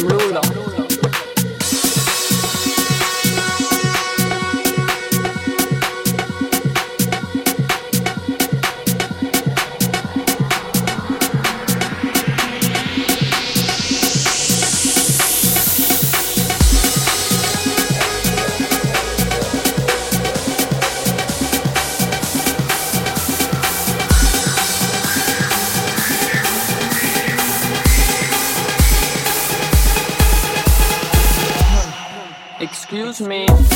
I'm Lula. Me.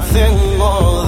nothing more.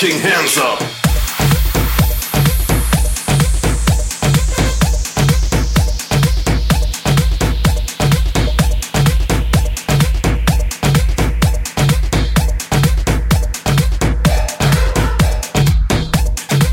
Fucking hands up.